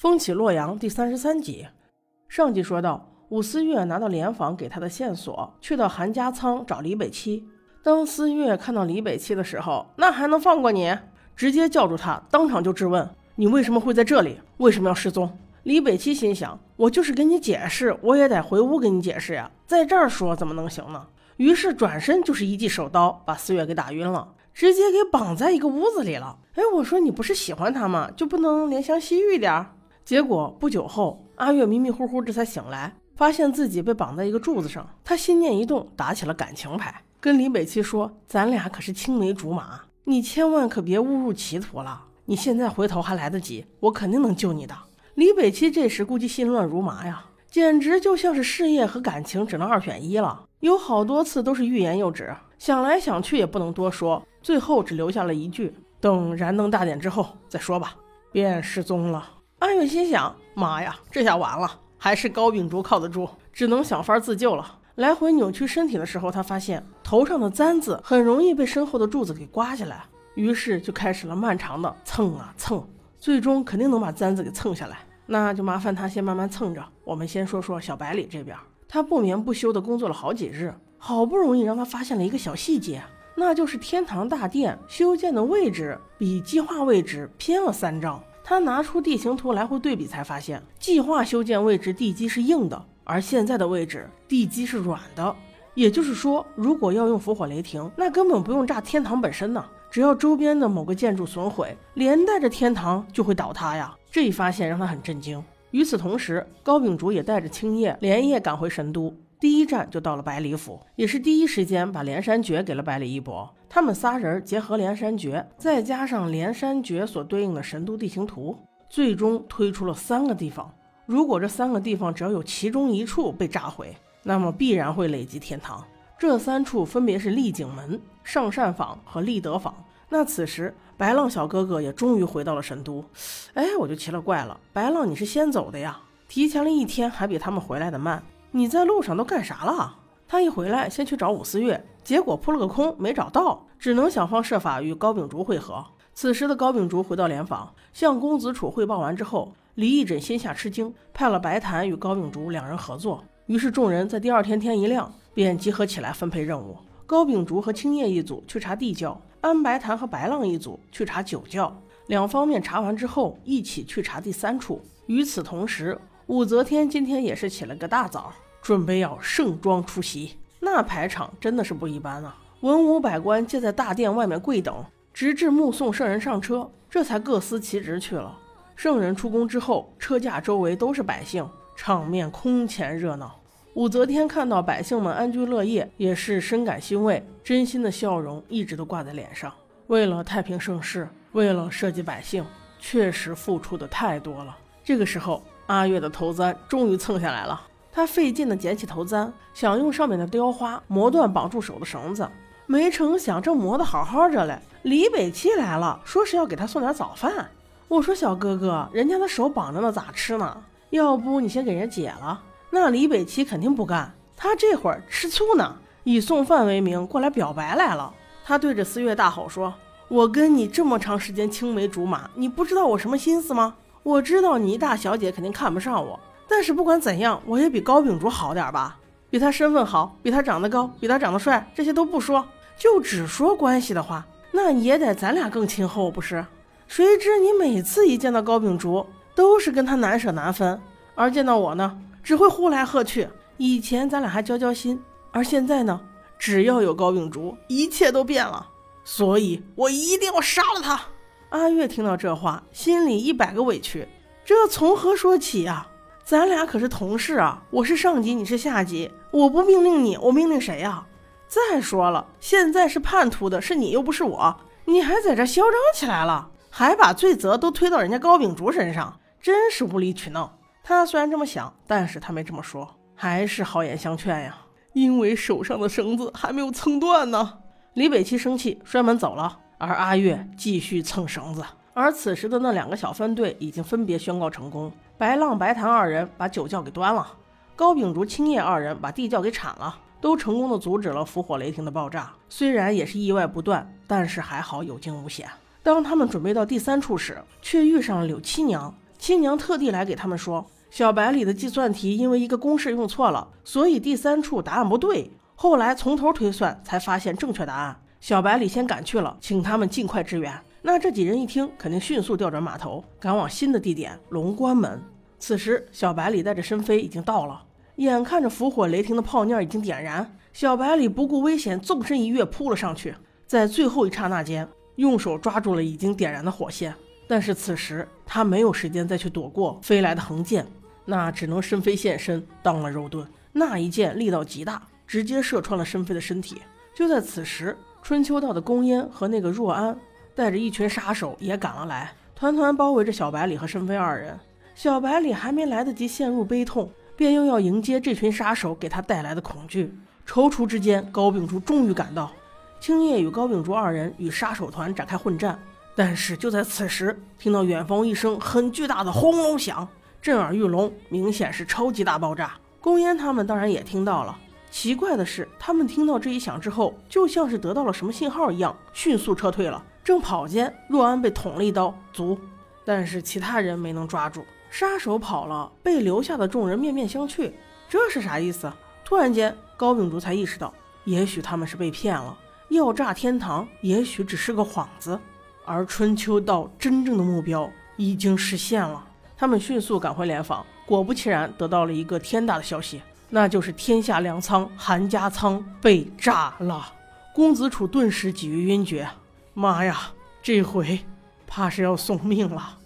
风起洛阳第三十三集，上集说到，武思月拿到联防给他的线索，去到韩家仓找李北七。当思月看到李北七的时候，那还能放过你？直接叫住他，当场就质问：“你为什么会在这里？为什么要失踪？”李北七心想：“我就是跟你解释，我也得回屋跟你解释呀，在这儿说怎么能行呢？”于是转身就是一记手刀，把思月给打晕了，直接给绑在一个屋子里了。哎，我说你不是喜欢他吗？就不能怜香惜玉点儿？结果不久后，阿月迷迷糊糊这才醒来，发现自己被绑在一个柱子上。他心念一动，打起了感情牌，跟李北七说：“咱俩可是青梅竹马，你千万可别误入歧途了。你现在回头还来得及，我肯定能救你的。”李北七这时估计心乱如麻呀，简直就像是事业和感情只能二选一了。有好多次都是欲言又止，想来想去也不能多说，最后只留下了一句：“等燃灯大典之后再说吧。”便失踪了。阿月心想：“妈呀，这下完了！还是高秉烛靠得住，只能想法自救了。”来回扭曲身体的时候，他发现头上的簪子很容易被身后的柱子给刮下来，于是就开始了漫长的蹭啊蹭，最终肯定能把簪子给蹭下来。那就麻烦他先慢慢蹭着。我们先说说小白里这边，他不眠不休的工作了好几日，好不容易让他发现了一个小细节，那就是天堂大殿修建的位置比计划位置偏了三丈。他拿出地形图来回对比，才发现计划修建位置地基是硬的，而现在的位置地基是软的。也就是说，如果要用伏火雷霆，那根本不用炸天堂本身呢，只要周边的某个建筑损毁，连带着天堂就会倒塌呀。这一发现让他很震惊。与此同时，高秉烛也带着青叶连夜赶回神都。第一站就到了百里府，也是第一时间把连山诀给了百里一博。他们仨人结合连山诀，再加上连山诀所对应的神都地形图，最终推出了三个地方。如果这三个地方只要有其中一处被炸毁，那么必然会累积天堂。这三处分别是丽景门、上善坊和立德坊。那此时白浪小哥哥也终于回到了神都。哎，我就奇了怪了，白浪你是先走的呀，提前了一天，还比他们回来的慢。你在路上都干啥了？他一回来，先去找武思月，结果扑了个空，没找到，只能想方设法与高秉烛会合。此时的高秉烛回到联访，向公子楚汇报完之后，李义诊心下吃惊，派了白檀与高秉烛两人合作。于是众人在第二天天一亮，便集合起来分配任务。高秉烛和青叶一组去查地窖，安白檀和白浪一组去查酒窖。两方面查完之后，一起去查第三处。与此同时，武则天今天也是起了个大早，准备要盛装出席。那排场真的是不一般啊！文武百官皆在大殿外面跪等，直至目送圣人上车，这才各司其职去了。圣人出宫之后，车驾周围都是百姓，场面空前热闹。武则天看到百姓们安居乐业，也是深感欣慰，真心的笑容一直都挂在脸上。为了太平盛世，为了社稷百姓，确实付出的太多了。这个时候。阿月的头簪终于蹭下来了，他费劲地捡起头簪，想用上面的雕花磨断绑住手的绳子，没成想正磨得好好的嘞，李北七来了，说是要给他送点早饭。我说小哥哥，人家的手绑着呢，咋吃呢？要不你先给人解了？那李北七肯定不干，他这会儿吃醋呢，以送饭为名过来表白来了。他对着思月大吼说：“我跟你这么长时间青梅竹马，你不知道我什么心思吗？”我知道你大小姐肯定看不上我，但是不管怎样，我也比高秉烛好点吧？比他身份好，比他长得高，比他长得帅，这些都不说，就只说关系的话，那也得咱俩更亲厚不是？谁知你每次一见到高秉烛，都是跟他难舍难分，而见到我呢，只会呼来喝去。以前咱俩还交交心，而现在呢，只要有高秉烛，一切都变了。所以我一定要杀了他。阿月听到这话，心里一百个委屈。这从何说起呀？咱俩可是同事啊！我是上级，你是下级，我不命令你，我命令谁呀？再说了，现在是叛徒的是你，又不是我，你还在这嚣张起来了，还把罪责都推到人家高秉烛身上，真是无理取闹。他虽然这么想，但是他没这么说，还是好言相劝呀。因为手上的绳子还没有蹭断呢。李北七生气，摔门走了。而阿月继续蹭绳子，而此时的那两个小分队已经分别宣告成功。白浪、白檀二人把酒窖给端了，高秉烛、青叶二人把地窖给铲了，都成功的阻止了伏火雷霆的爆炸。虽然也是意外不断，但是还好有惊无险。当他们准备到第三处时，却遇上了柳七娘。七娘特地来给他们说，小白里的计算题因为一个公式用错了，所以第三处答案不对。后来从头推算，才发现正确答案。小白里先赶去了，请他们尽快支援。那这几人一听，肯定迅速调转马头，赶往新的地点龙关门。此时，小白里带着申飞已经到了，眼看着伏火雷霆的炮念已经点燃，小白里不顾危险，纵身一跃扑了上去，在最后一刹那间，用手抓住了已经点燃的火线。但是此时他没有时间再去躲过飞来的横剑，那只能申飞现身当了肉盾。那一剑力道极大，直接射穿了申飞的身体。就在此时，春秋道的宫烟和那个若安。带着一群杀手也赶了来，团团包围着小白里和申飞二人。小白里还没来得及陷入悲痛，便又要迎接这群杀手给他带来的恐惧。踌躇之间，高秉烛终于赶到，青叶与高秉烛二人与杀手团展开混战。但是就在此时，听到远方一声很巨大的轰隆响，震耳欲聋，明显是超级大爆炸。宫烟他们当然也听到了。奇怪的是，他们听到这一响之后，就像是得到了什么信号一样，迅速撤退了。正跑间，若安被捅了一刀，足，但是其他人没能抓住。杀手跑了，被留下的众人面面相觑，这是啥意思？突然间，高秉烛才意识到，也许他们是被骗了，要炸天堂，也许只是个幌子，而春秋道真正的目标已经实现了。他们迅速赶回联防，果不其然，得到了一个天大的消息，那就是天下粮仓韩家仓被炸了。公子楚顿时几欲晕厥。妈呀，这回怕是要送命了。